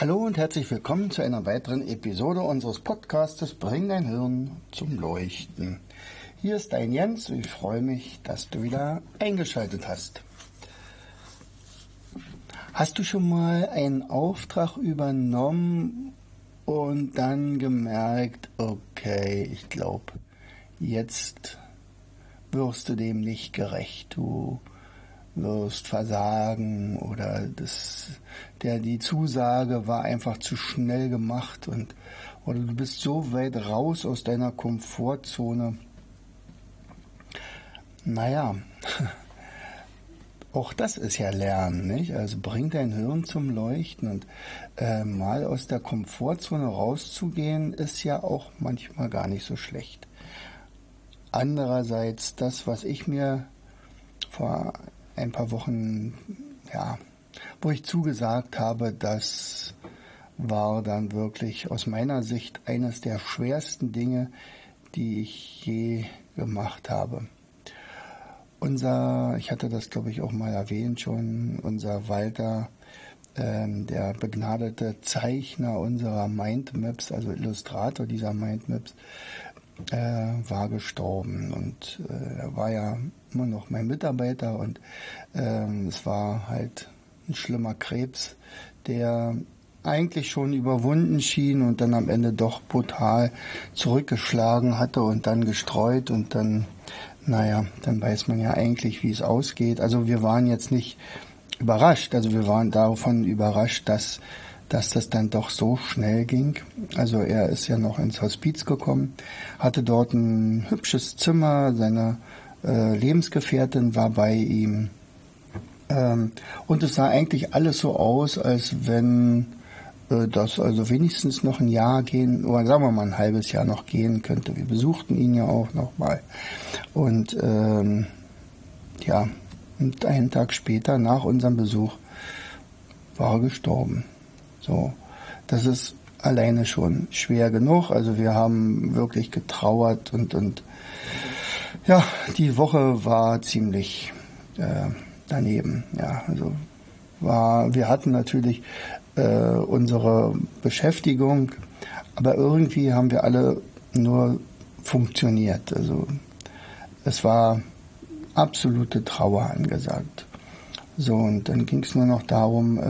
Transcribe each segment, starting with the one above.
Hallo und herzlich willkommen zu einer weiteren Episode unseres Podcastes Bring dein Hirn zum Leuchten. Hier ist dein Jens und ich freue mich, dass du wieder eingeschaltet hast. Hast du schon mal einen Auftrag übernommen und dann gemerkt, okay, ich glaube, jetzt wirst du dem nicht gerecht. Du versagen oder das, der, die Zusage war einfach zu schnell gemacht und oder du bist so weit raus aus deiner Komfortzone. Naja, auch das ist ja Lernen, nicht? Also bring dein Hirn zum Leuchten und äh, mal aus der Komfortzone rauszugehen, ist ja auch manchmal gar nicht so schlecht. Andererseits, das, was ich mir vor ein paar Wochen, ja, wo ich zugesagt habe, das war dann wirklich aus meiner Sicht eines der schwersten Dinge, die ich je gemacht habe. Unser, ich hatte das glaube ich auch mal erwähnt schon, unser Walter, ähm, der begnadete Zeichner unserer Mindmaps, also Illustrator dieser Mindmaps, äh, war gestorben und äh, er war ja immer noch mein Mitarbeiter und ähm, es war halt ein schlimmer Krebs, der eigentlich schon überwunden schien und dann am Ende doch brutal zurückgeschlagen hatte und dann gestreut und dann, naja, dann weiß man ja eigentlich, wie es ausgeht. Also wir waren jetzt nicht überrascht, also wir waren davon überrascht, dass dass das dann doch so schnell ging. Also er ist ja noch ins Hospiz gekommen, hatte dort ein hübsches Zimmer, seine äh, Lebensgefährtin war bei ihm. Ähm, und es sah eigentlich alles so aus, als wenn äh, das also wenigstens noch ein Jahr gehen, oder sagen wir mal ein halbes Jahr noch gehen könnte. Wir besuchten ihn ja auch nochmal. Und ähm, ja, und einen Tag später, nach unserem Besuch, war er gestorben. So, das ist alleine schon schwer genug. Also wir haben wirklich getrauert und, und ja, die Woche war ziemlich äh, daneben. Ja, also war, wir hatten natürlich äh, unsere Beschäftigung, aber irgendwie haben wir alle nur funktioniert. Also es war absolute Trauer angesagt. So, und dann ging es nur noch darum, äh,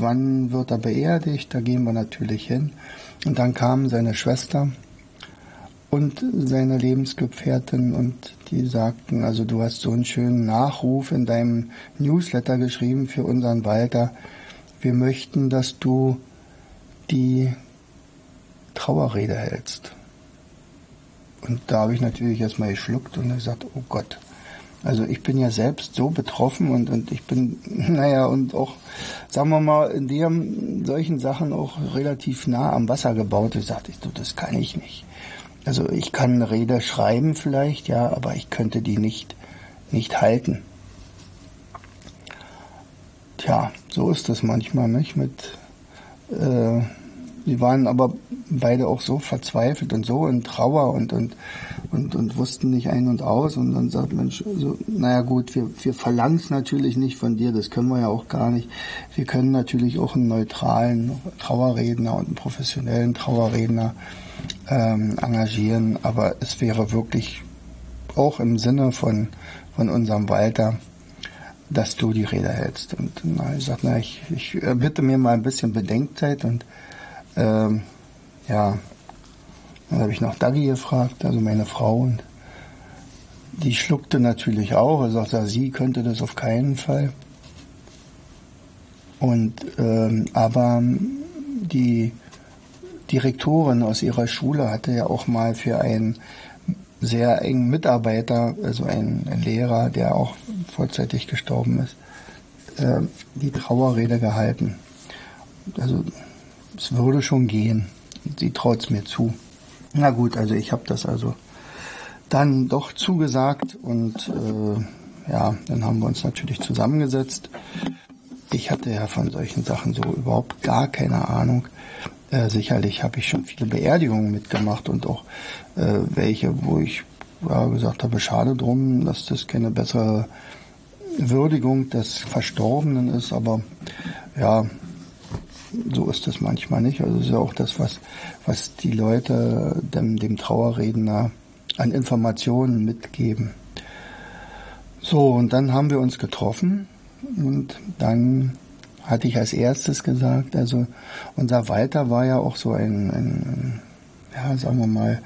wann wird er beerdigt, da gehen wir natürlich hin. Und dann kamen seine Schwester und seine Lebensgefährtin und die sagten, also du hast so einen schönen Nachruf in deinem Newsletter geschrieben für unseren Walter. Wir möchten, dass du die Trauerrede hältst. Und da habe ich natürlich erstmal geschluckt und gesagt, oh Gott, also ich bin ja selbst so betroffen und, und ich bin, naja, und auch, sagen wir mal, in dem, solchen Sachen auch relativ nah am Wasser gebaut. Ich sagte, du, das kann ich nicht. Also ich kann Rede schreiben vielleicht, ja, aber ich könnte die nicht, nicht halten. Tja, so ist das manchmal, nicht? Mit, äh, die waren aber beide auch so verzweifelt und so in Trauer und, und, und, und wussten nicht ein und aus. Und dann sagt Mensch, so, naja gut, wir, wir verlangen es natürlich nicht von dir, das können wir ja auch gar nicht. Wir können natürlich auch einen neutralen Trauerredner und einen professionellen Trauerredner ähm, engagieren, aber es wäre wirklich auch im Sinne von, von unserem Walter, dass du die Rede hältst. Und na, ich sag, na, ich, ich bitte mir mal ein bisschen Bedenkzeit und ähm, ja, dann habe ich noch Dagi gefragt, also meine Frau, und die schluckte natürlich auch. Er sagte, sie könnte das auf keinen Fall. Und ähm, aber die Direktorin aus ihrer Schule hatte ja auch mal für einen sehr engen Mitarbeiter, also einen, einen Lehrer, der auch vorzeitig gestorben ist, äh, die Trauerrede gehalten. also es würde schon gehen. Sie traut es mir zu. Na gut, also ich habe das also dann doch zugesagt und äh, ja, dann haben wir uns natürlich zusammengesetzt. Ich hatte ja von solchen Sachen so überhaupt gar keine Ahnung. Äh, sicherlich habe ich schon viele Beerdigungen mitgemacht und auch äh, welche, wo ich ja, gesagt habe, schade drum, dass das keine bessere Würdigung des Verstorbenen ist, aber ja, so ist es manchmal nicht. Also es ist ja auch das, was, was die Leute dem, dem Trauerredner an Informationen mitgeben. So, und dann haben wir uns getroffen und dann hatte ich als erstes gesagt, also unser Walter war ja auch so ein, ein ja, sagen wir mal,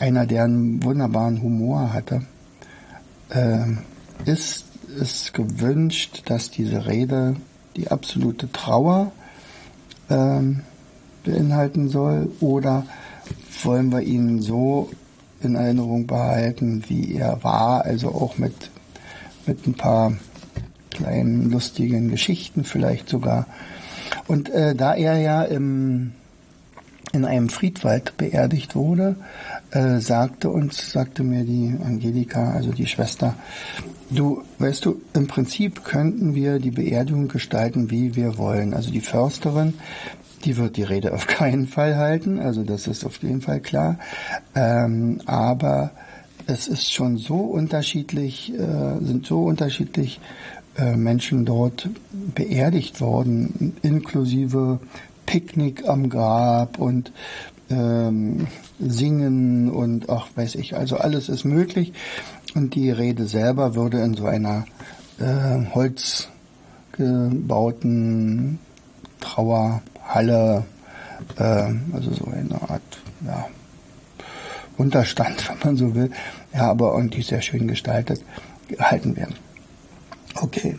einer, der einen wunderbaren Humor hatte. Ähm, ist es gewünscht, dass diese Rede die absolute Trauer ähm, beinhalten soll? Oder wollen wir ihn so in Erinnerung behalten, wie er war, also auch mit, mit ein paar kleinen lustigen Geschichten vielleicht sogar. Und äh, da er ja im, in einem Friedwald beerdigt wurde, äh, sagte uns, sagte mir die Angelika, also die Schwester, du, weißt du, im Prinzip könnten wir die Beerdigung gestalten, wie wir wollen. Also die Försterin, die wird die Rede auf keinen Fall halten, also das ist auf jeden Fall klar. Ähm, aber es ist schon so unterschiedlich, äh, sind so unterschiedlich Menschen dort beerdigt worden, inklusive Picknick am Grab und ähm, Singen und ach weiß ich, also alles ist möglich. Und die Rede selber würde in so einer äh, holzgebauten Trauerhalle, äh, also so eine Art ja, Unterstand, wenn man so will, ja, aber ordentlich sehr schön gestaltet, gehalten werden. Okay.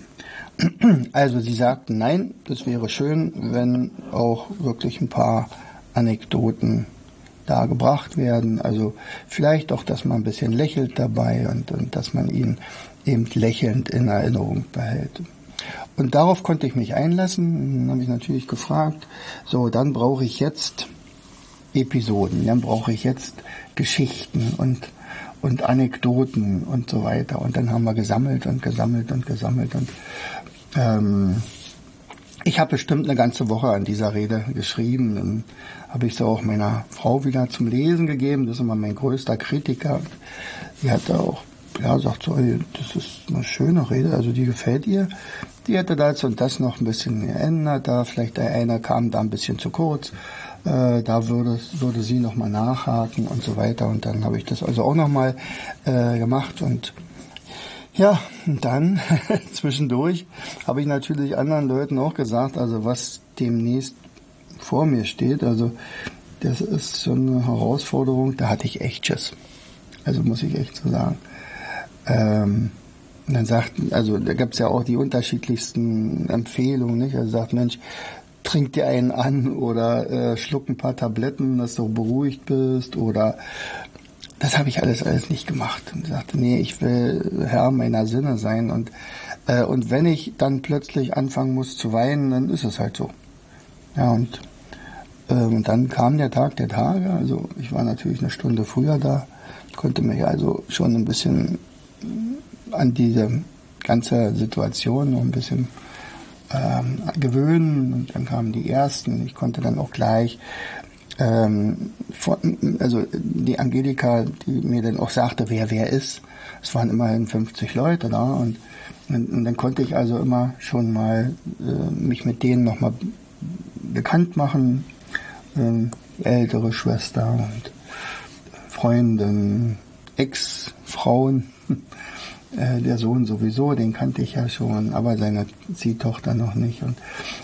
Also sie sagten, nein, das wäre schön, wenn auch wirklich ein paar Anekdoten da gebracht werden. Also vielleicht auch, dass man ein bisschen lächelt dabei und, und dass man ihn eben lächelnd in Erinnerung behält. Und darauf konnte ich mich einlassen. Dann habe ich natürlich gefragt, so, dann brauche ich jetzt Episoden, dann brauche ich jetzt Geschichten und und Anekdoten und so weiter. Und dann haben wir gesammelt und gesammelt und gesammelt. Und ähm, ich habe bestimmt eine ganze Woche an dieser Rede geschrieben. Dann habe ich sie auch meiner Frau wieder zum Lesen gegeben. Das ist immer mein größter Kritiker. Die hat auch ja, sagt so, das ist eine schöne Rede, also die gefällt ihr. Die hätte das und das noch ein bisschen geändert, da vielleicht einer kam da ein bisschen zu kurz. Äh, da würde, würde sie nochmal nachhaken und so weiter. Und dann habe ich das also auch nochmal äh, gemacht. Und ja, dann zwischendurch habe ich natürlich anderen Leuten auch gesagt, also was demnächst vor mir steht. Also das ist so eine Herausforderung, da hatte ich echt Schiss. Also muss ich echt so sagen. Ähm, und dann sagt, also da gab es ja auch die unterschiedlichsten Empfehlungen, nicht? Also sagt, Mensch, trink dir einen an oder äh, schluck ein paar Tabletten, dass du beruhigt bist oder das habe ich alles alles nicht gemacht und sagte, nee, ich will Herr meiner Sinne sein und äh, und wenn ich dann plötzlich anfangen muss zu weinen, dann ist es halt so. Ja und äh, und dann kam der Tag der Tage, also ich war natürlich eine Stunde früher da, konnte mich also schon ein bisschen an diese ganze Situation noch ein bisschen ähm, gewöhnen und dann kamen die ersten. Ich konnte dann auch gleich ähm, also die Angelika, die mir dann auch sagte, wer wer ist. Es waren immerhin 50 Leute da und, und, und dann konnte ich also immer schon mal äh, mich mit denen nochmal bekannt machen. Ähm, ältere Schwester und Freundin, Ex-Frauen. Äh, der Sohn sowieso, den kannte ich ja schon, aber seine Ziehtochter noch nicht. Und,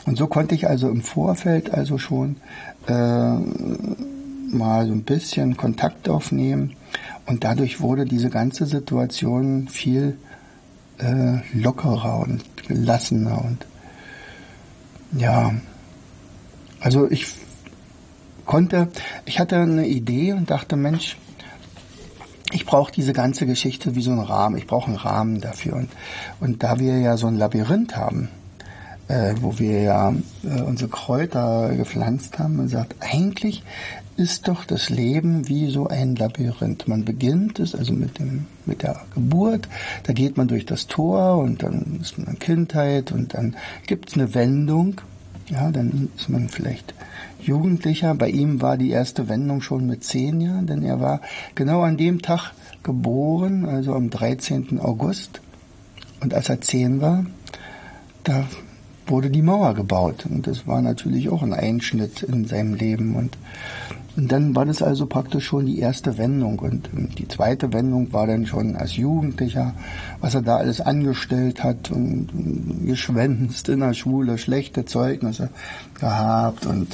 und so konnte ich also im Vorfeld also schon äh, mal so ein bisschen Kontakt aufnehmen. Und dadurch wurde diese ganze Situation viel äh, lockerer und gelassener. Und ja, also ich konnte, ich hatte eine Idee und dachte, Mensch, ich brauche diese ganze Geschichte wie so einen Rahmen. Ich brauche einen Rahmen dafür. Und, und da wir ja so ein Labyrinth haben, äh, wo wir ja äh, unsere Kräuter gepflanzt haben und sagt, eigentlich ist doch das Leben wie so ein Labyrinth. Man beginnt es also mit dem mit der Geburt, da geht man durch das Tor und dann ist man in Kindheit und dann gibt es eine Wendung. Ja, dann ist man vielleicht Jugendlicher. Bei ihm war die erste Wendung schon mit zehn Jahren, denn er war genau an dem Tag geboren, also am 13. August. Und als er zehn war, da wurde die Mauer gebaut. Und das war natürlich auch ein Einschnitt in seinem Leben. Und, und dann war das also praktisch schon die erste Wendung. Und die zweite Wendung war dann schon als Jugendlicher, was er da alles angestellt hat und, und geschwänzt in der Schule, schlechte Zeugnisse gehabt und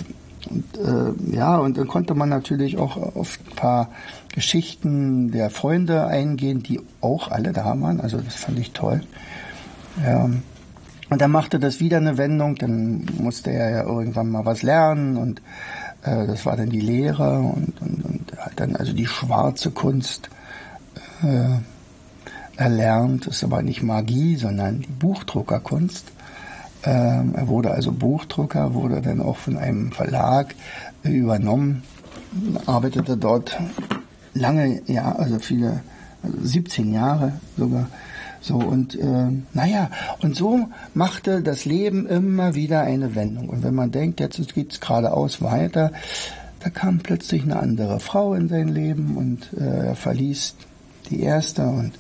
und äh, ja, und dann konnte man natürlich auch auf ein paar Geschichten der Freunde eingehen, die auch alle da waren. Also das fand ich toll. Ja, und dann machte das wieder eine Wendung, dann musste er ja irgendwann mal was lernen und äh, das war dann die Lehre und, und, und hat dann also die schwarze Kunst äh, erlernt. Das ist aber nicht Magie, sondern die Buchdruckerkunst. Ähm, er wurde also Buchdrucker, wurde dann auch von einem Verlag übernommen, arbeitete dort lange, ja, also viele, also 17 Jahre sogar so und äh, naja, und so machte das Leben immer wieder eine Wendung. Und wenn man denkt, jetzt geht's geradeaus weiter, da kam plötzlich eine andere Frau in sein Leben und äh, er verließ die erste und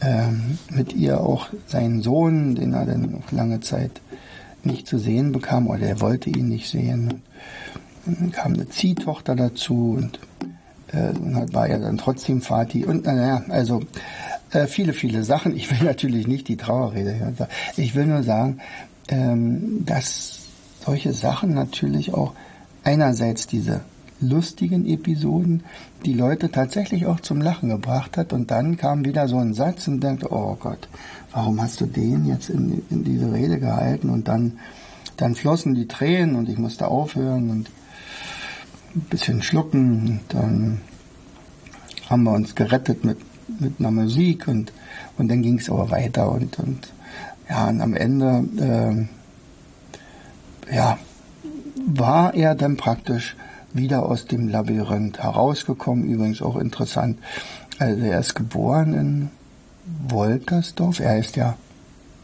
ähm, mit ihr auch seinen Sohn, den er dann noch lange Zeit nicht zu sehen bekam oder er wollte ihn nicht sehen. Und dann kam eine Ziehtochter dazu und äh, war er dann trotzdem Vati und naja, also äh, viele, viele Sachen. Ich will natürlich nicht die Trauerrede hören. Ich will nur sagen, ähm, dass solche Sachen natürlich auch einerseits diese lustigen Episoden die Leute tatsächlich auch zum Lachen gebracht hat. Und dann kam wieder so ein Satz und denkt, oh Gott, warum hast du den jetzt in, in diese Rede gehalten? Und dann, dann flossen die Tränen und ich musste aufhören und ein bisschen schlucken. Und dann haben wir uns gerettet mit mit einer Musik und, und dann ging es aber weiter. Und, und ja, und am Ende äh, ja, war er dann praktisch wieder aus dem Labyrinth herausgekommen. Übrigens auch interessant. Also er ist geboren in Woltersdorf. Er ist ja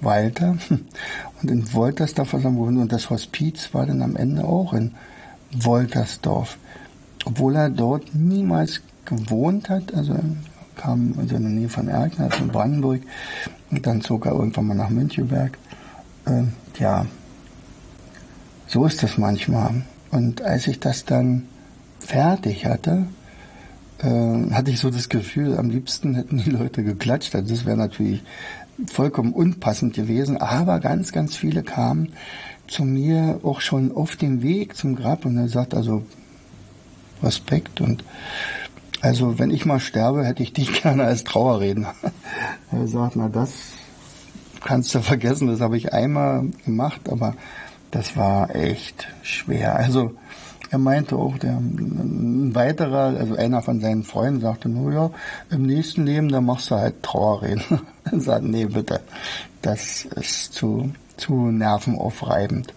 Walter. Und in Woltersdorf er geboren. Und das Hospiz war dann am Ende auch in Woltersdorf. Obwohl er dort niemals gewohnt hat. Also kam also in der Nähe von Erkner, also in Brandenburg. Und dann zog er irgendwann mal nach Müncheberg. Äh, ja, so ist das manchmal. Und als ich das dann fertig hatte, äh, hatte ich so das Gefühl, am liebsten hätten die Leute geklatscht. Also das wäre natürlich vollkommen unpassend gewesen. Aber ganz, ganz viele kamen zu mir auch schon auf dem Weg zum Grab und er sagt also Respekt und also wenn ich mal sterbe, hätte ich dich gerne als Trauerredner. er sagt, na das kannst du vergessen, das habe ich einmal gemacht, aber das war echt schwer. Also er meinte auch, der, ein weiterer, also einer von seinen Freunden sagte nur, ja, im nächsten Leben, da machst du halt Trauerreden. er sagt, nee, bitte, das ist zu, zu nervenaufreibend.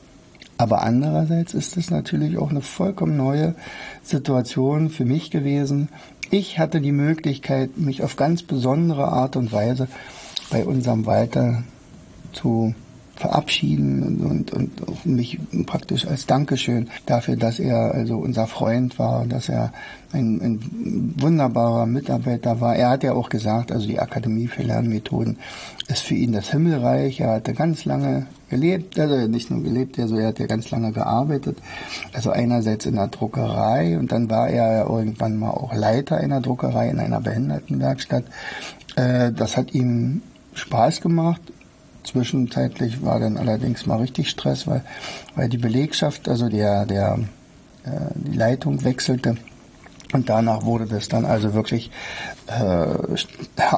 Aber andererseits ist es natürlich auch eine vollkommen neue Situation für mich gewesen. Ich hatte die Möglichkeit, mich auf ganz besondere Art und Weise bei unserem Walter zu verabschieden und, und, und mich praktisch als Dankeschön dafür, dass er also unser Freund war, dass er ein, ein wunderbarer Mitarbeiter war. Er hat ja auch gesagt, also die Akademie für Lernmethoden ist für ihn das Himmelreich. Er hatte ganz lange gelebt, also nicht nur gelebt, also er hat ja ganz lange gearbeitet. Also einerseits in der Druckerei und dann war er irgendwann mal auch Leiter einer Druckerei in einer Behindertenwerkstatt. Äh, das hat ihm Spaß gemacht Zwischenzeitlich war dann allerdings mal richtig Stress, weil, weil die Belegschaft, also der, der, äh, die Leitung wechselte. Und danach wurde das dann also wirklich äh,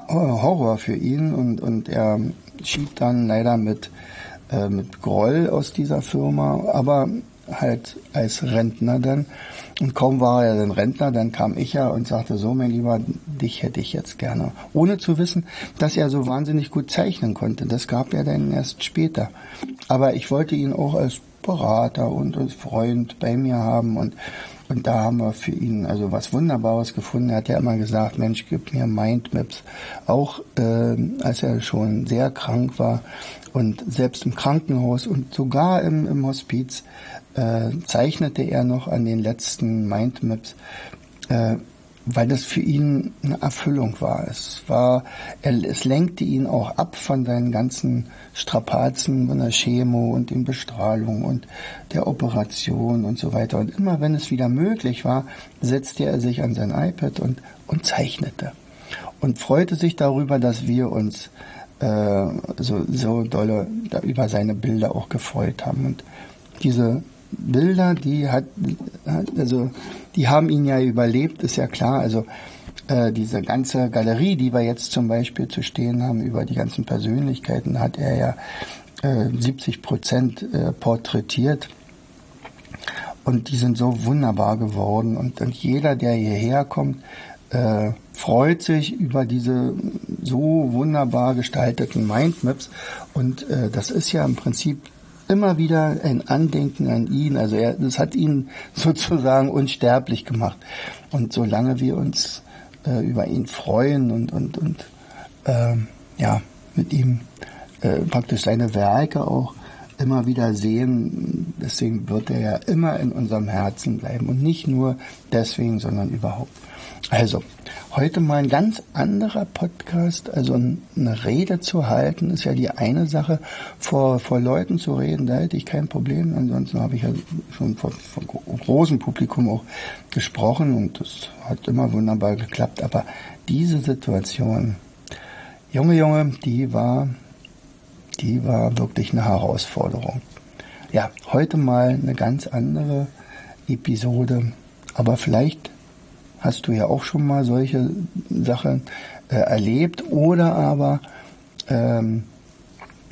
Horror für ihn und, und er schied dann leider mit, äh, mit Groll aus dieser Firma. Aber halt als Rentner dann. Und kaum war er dann Rentner, dann kam ich ja und sagte, so mein Lieber, dich hätte ich jetzt gerne. Ohne zu wissen, dass er so wahnsinnig gut zeichnen konnte. Das gab er dann erst später. Aber ich wollte ihn auch als Berater und als Freund bei mir haben und und da haben wir für ihn also was Wunderbares gefunden. Er hat ja immer gesagt, Mensch, gib mir Mindmaps. Auch äh, als er schon sehr krank war und selbst im Krankenhaus und sogar im, im Hospiz äh, zeichnete er noch an den letzten Mindmaps, äh, weil das für ihn eine Erfüllung war. Es war, es lenkte ihn auch ab von seinen ganzen Strapazen, von der Chemo und den Bestrahlung und der Operation und so weiter. Und immer wenn es wieder möglich war, setzte er sich an sein iPad und, und zeichnete. Und freute sich darüber, dass wir uns äh, so, so dolle über seine Bilder auch gefreut haben. Und diese Bilder, die hat, also die haben ihn ja überlebt, ist ja klar. Also äh, diese ganze Galerie, die wir jetzt zum Beispiel zu stehen haben über die ganzen Persönlichkeiten, hat er ja äh, 70 Prozent äh, porträtiert. Und die sind so wunderbar geworden. Und, und jeder, der hierher kommt, äh, freut sich über diese so wunderbar gestalteten Mindmaps. Und äh, das ist ja im Prinzip immer wieder ein Andenken an ihn. Also er, das hat ihn sozusagen unsterblich gemacht. Und solange wir uns äh, über ihn freuen und, und, und äh, ja, mit ihm äh, praktisch seine Werke auch immer wieder sehen, deswegen wird er ja immer in unserem Herzen bleiben und nicht nur deswegen, sondern überhaupt. Also, heute mal ein ganz anderer Podcast. Also eine Rede zu halten ist ja die eine Sache. Vor, vor Leuten zu reden, da hätte ich kein Problem. Ansonsten habe ich ja schon vor, vor großem Publikum auch gesprochen und das hat immer wunderbar geklappt. Aber diese Situation, Junge, Junge, die war, die war wirklich eine Herausforderung. Ja, heute mal eine ganz andere Episode. Aber vielleicht hast du ja auch schon mal solche Sachen äh, erlebt oder aber ähm,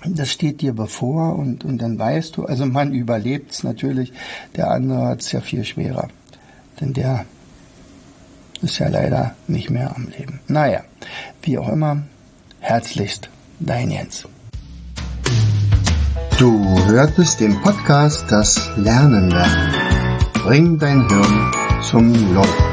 das steht dir bevor und, und dann weißt du, also man überlebt es natürlich, der andere hat es ja viel schwerer. Denn der ist ja leider nicht mehr am Leben. Naja, wie auch immer, herzlichst dein Jens. Du hörtest den Podcast Das Lernen lernen. Bring dein Hirn zum Laufen